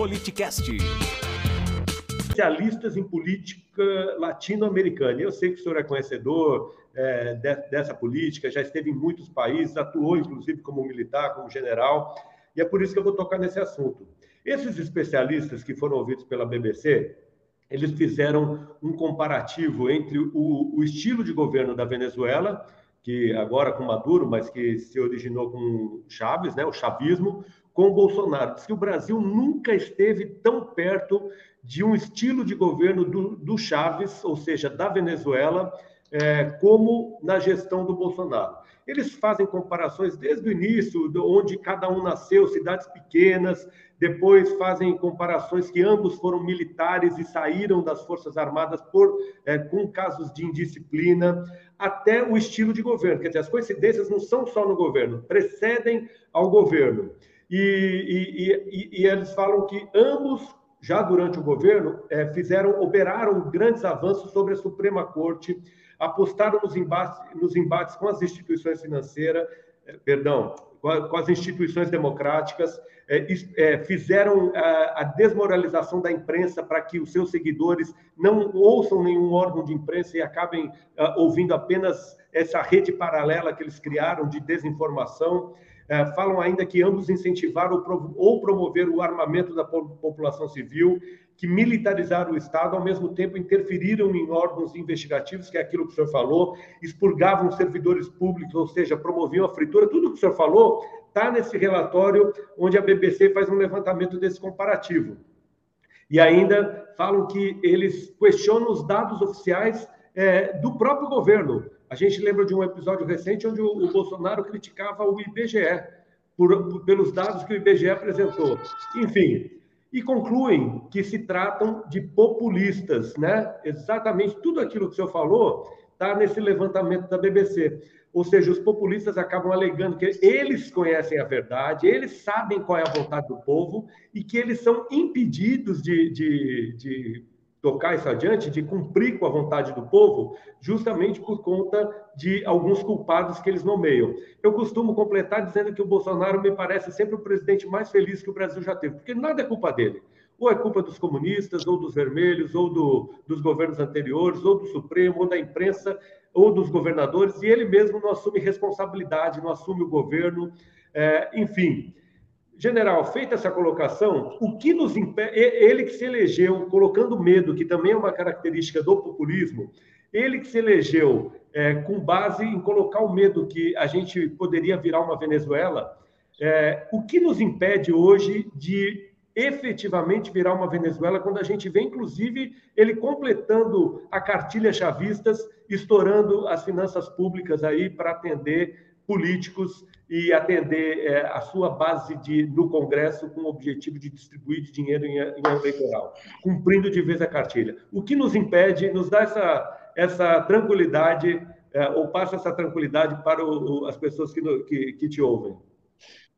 Politicast. Especialistas em política latino-americana. Eu sei que o senhor é conhecedor é, de, dessa política, já esteve em muitos países, atuou inclusive como militar, como general, e é por isso que eu vou tocar nesse assunto. Esses especialistas que foram ouvidos pela BBC, eles fizeram um comparativo entre o, o estilo de governo da Venezuela que agora com Maduro, mas que se originou com Chaves, né, o chavismo, com o Bolsonaro. Diz que o Brasil nunca esteve tão perto de um estilo de governo do, do Chaves, ou seja, da Venezuela, é, como na gestão do Bolsonaro. Eles fazem comparações desde o início, onde cada um nasceu, cidades pequenas, depois fazem comparações que ambos foram militares e saíram das Forças Armadas por, é, com casos de indisciplina, até o estilo de governo. Quer dizer, as coincidências não são só no governo, precedem ao governo. E, e, e, e eles falam que ambos, já durante o governo, é, fizeram, operaram grandes avanços sobre a Suprema Corte, apostaram nos embates, nos embates com as instituições financeiras, é, perdão, com as instituições democráticas, é, é, fizeram a, desmoralização da imprensa para que os seus seguidores não ouçam nenhum órgão de imprensa e acabem ouvindo apenas essa rede paralela que eles criaram de desinformação. Falam ainda que ambos incentivaram ou promoveram o armamento da população civil que militarizaram o Estado, ao mesmo tempo interferiram em órgãos investigativos, que é aquilo que o senhor falou, expurgavam servidores públicos, ou seja, promoviam a fritura. Tudo que o senhor falou está nesse relatório onde a BBC faz um levantamento desse comparativo. E ainda falam que eles questionam os dados oficiais é, do próprio governo. A gente lembra de um episódio recente onde o, Bolsonaro criticava o IBGE por, por, pelos dados que o IBGE apresentou. Enfim, e concluem que se tratam de populistas, né? Exatamente tudo aquilo que o senhor falou está nesse levantamento da BBC. Ou seja, os populistas acabam alegando que eles conhecem a verdade, eles sabem qual é a vontade do povo e que eles são impedidos de, de, de tocar isso adiante, de cumprir com a vontade do povo, justamente por conta de alguns culpados que eles nomeiam. Eu costumo completar dizendo que o Bolsonaro me parece sempre o presidente mais feliz que o Brasil já teve, porque nada é culpa dele. Ou é culpa dos comunistas, ou dos vermelhos, ou do, dos governos anteriores, ou do Supremo, ou da imprensa, ou dos governadores, e ele mesmo não assume responsabilidade, não assume o governo, é, enfim. General, feita essa colocação, o que nos impede, ele que se elegeu colocando medo, que também é uma característica do populismo, ele que se elegeu é, com base em colocar o medo que a gente poderia virar uma Venezuela, é, o que nos impede hoje de efetivamente virar uma Venezuela quando a gente vê, inclusive, ele completando a cartilha chavistas, estourando as finanças públicas aí para atender políticos e atender é, a sua base de, no Congresso com o objetivo de distribuir dinheiro em, em eleitoral, cumprindo de vez a cartilha. O que nos impede, nos dá essa, essa tranquilidade, é, ou passa essa tranquilidade para o, as pessoas que, que, que te ouvem?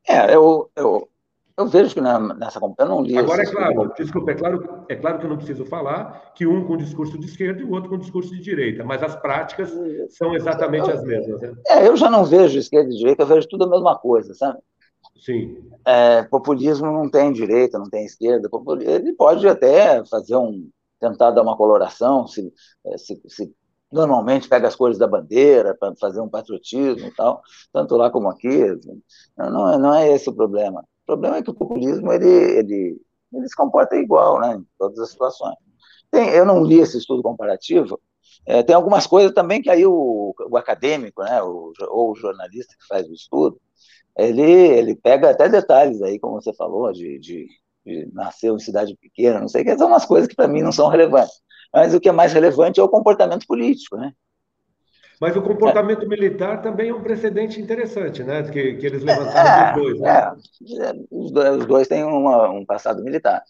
É, eu, eu, eu vejo que na, nessa. Eu não li. Agora, é claro, desculpa, é claro, é claro que eu não preciso falar que um com discurso de esquerda e o outro com discurso de direita, mas as práticas são exatamente eu, as mesmas. Né? É, eu já não vejo esquerda e direita, eu vejo tudo a mesma coisa, sabe? Sim. É, populismo não tem direita, não tem esquerda. Ele pode até fazer um. tentar dar uma coloração, se, é, se, se normalmente pega as cores da bandeira para fazer um patriotismo e tal, tanto lá como aqui. Não, não é esse o problema. O problema é que o populismo ele, ele, ele se comporta igual né, em todas as situações. Tem, eu não li esse estudo comparativo, é, tem algumas coisas também que aí o, o acadêmico, né, o, ou o jornalista que faz o estudo, ele, ele pega até detalhes aí, como você falou, de, de, de nascer em cidade pequena, não sei o que, são umas coisas que para mim não são relevantes. Mas o que é mais relevante é o comportamento político, né? Mas o comportamento é. militar também é um precedente interessante, né? Que, que eles levantaram é, dois. Né? É. Os, dois os dois têm uma, um passado militar.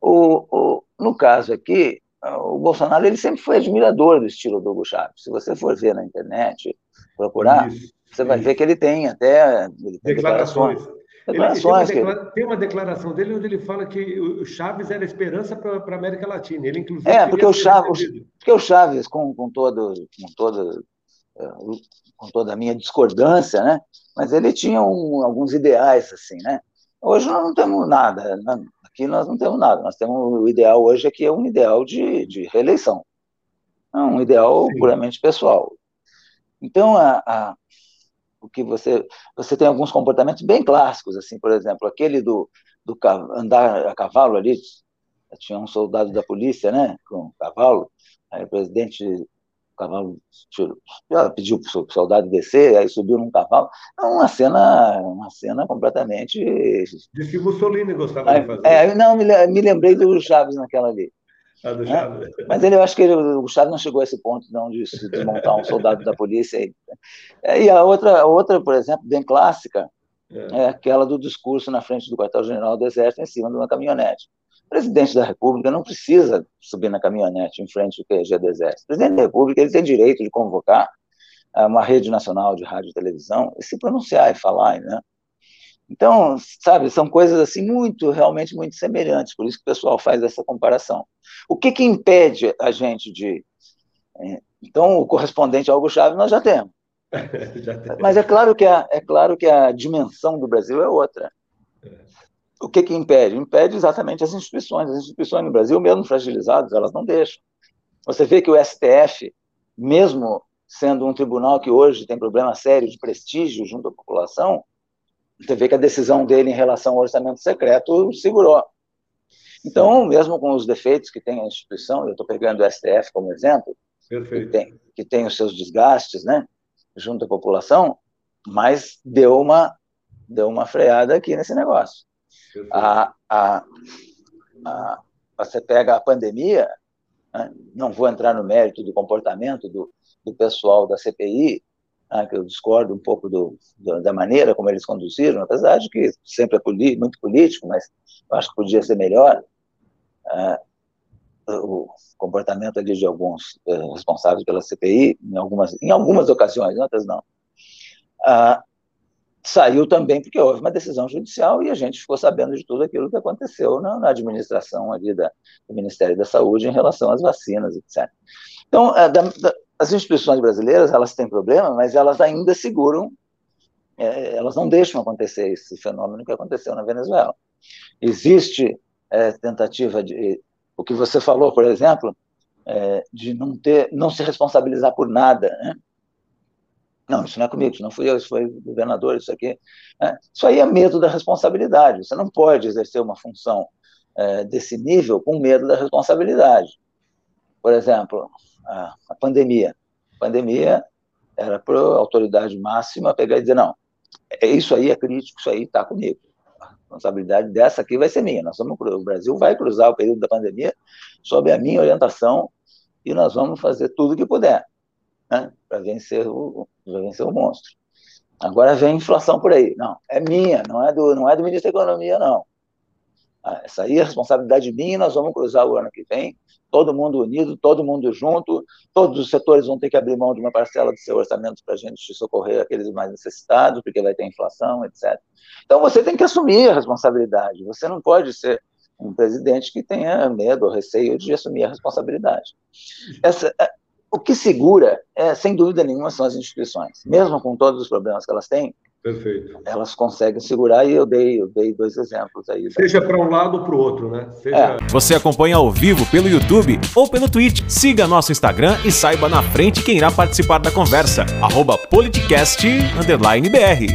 O, o, no caso aqui, o Bolsonaro ele sempre foi admirador do estilo do Hugo Chávez. Se você for ver na internet, procurar, isso, você vai ver que ele tem até ele tem declarações. declarações. Ele, tem, uma declara... tem, uma declaração dele onde ele fala que o Chaves era esperança para a América Latina. Ele, inclusive, é, porque o Chaves, porque o Chaves com, com, todo, com todo com toda a minha discordância, né? Mas ele tinha um, alguns ideais assim, né? Hoje nós não temos nada, né? Aqui nós não temos nada. Nós temos o ideal hoje aqui é um ideal de, de reeleição. É um ideal Sim. puramente pessoal. Então, a, a, o que você você tem alguns comportamentos bem clássicos, assim, por exemplo, aquele do, do andar a cavalo ali, tinha um soldado da polícia, né, com um cavalo, aí o presidente cavalo pediu para o soldado descer, aí subiu num cavalo. É uma cena, uma cena completamente. Diz que Mussolini gostava aí, de fazer. É, não, me, me lembrei do Chaves naquela ali. Ah, do né? Chaves. Mas ele, eu acho que ele, o Chaves não chegou a esse ponto não, de desmontar um soldado da polícia. Aí. É, e a outra, outra, por exemplo, bem clássica, é. é aquela do discurso na frente do quartel-general do Exército em cima de uma caminhonete. Presidente da República não precisa subir na caminhonete em frente ao QG do Exército. O presidente da República ele tem direito de convocar eh, uma rede nacional de rádio e televisão e se pronunciar e falar, né? Então, sabe, são coisas assim muito, realmente muito semelhantes, por isso que o pessoal faz essa comparação. O que que impede a gente de... Eh, então, o correspondente ao Hugo Chávez nós já temos. já Mas é claro, que a, é claro que a dimensão do Brasil é outra o que, que impede? Impede exatamente as instituições. As instituições no Brasil, mesmo fragilizadas, elas não deixam. Você vê que o STF, mesmo sendo um tribunal que hoje tem problema sério de prestígio junto à população, você vê que a decisão dele em relação ao orçamento secreto segurou. Então, mesmo com os defeitos que tem a instituição, eu estou pegando o STF como exemplo, que tem, que tem os seus desgastes, né, junto à população, mas deu uma, deu uma freada aqui nesse negócio. A, a, a, você pega a pandemia, né? não vou entrar no mérito do comportamento do, do pessoal da CPI, né? que eu discordo um pouco do, do, da maneira como eles conduziram, apesar de que sempre é muito político, mas acho que podia ser melhor. Uh, o comportamento ali de alguns uh, responsáveis pela CPI, em algumas, em algumas ocasiões, em outras não. Uh, saiu também porque houve uma decisão judicial e a gente ficou sabendo de tudo aquilo que aconteceu na, na administração ali da, do Ministério da Saúde em relação às vacinas, etc. Então, da, da, as instituições brasileiras, elas têm problema, mas elas ainda seguram, é, elas não deixam acontecer esse fenômeno que aconteceu na Venezuela. Existe é, tentativa de, o que você falou, por exemplo, é, de não ter, não se responsabilizar por nada, né? Não, isso não é comigo, isso não fui eu, isso foi o governador, isso aqui. É, isso aí é medo da responsabilidade. Você não pode exercer uma função é, desse nível com medo da responsabilidade. Por exemplo, a, a pandemia. A pandemia era para a autoridade máxima pegar e dizer: não, é, isso aí é crítico, isso aí está comigo. A responsabilidade dessa aqui vai ser minha. Nós vamos, o Brasil vai cruzar o período da pandemia sob a minha orientação e nós vamos fazer tudo o que puder né, para vencer o vencer o monstro. Agora vem inflação por aí. Não, é minha, não é do, não é do ministro da Economia, não. Ah, essa aí é responsabilidade minha, nós vamos cruzar o ano que vem, todo mundo unido, todo mundo junto, todos os setores vão ter que abrir mão de uma parcela do seu orçamento para a gente socorrer aqueles mais necessitados, porque vai ter inflação, etc. Então você tem que assumir a responsabilidade, você não pode ser um presidente que tenha medo ou receio de assumir a responsabilidade. Essa, o que segura, é, sem dúvida nenhuma, são as instituições. Mesmo com todos os problemas que elas têm, Perfeito. Elas conseguem segurar e eu dei, eu dei dois exemplos aí. Seja para um lado ou para o outro, né? Seja... É. Você acompanha ao vivo pelo YouTube ou pelo Twitch. Siga nosso Instagram e saiba na frente quem irá participar da conversa. Arroba politicast_br.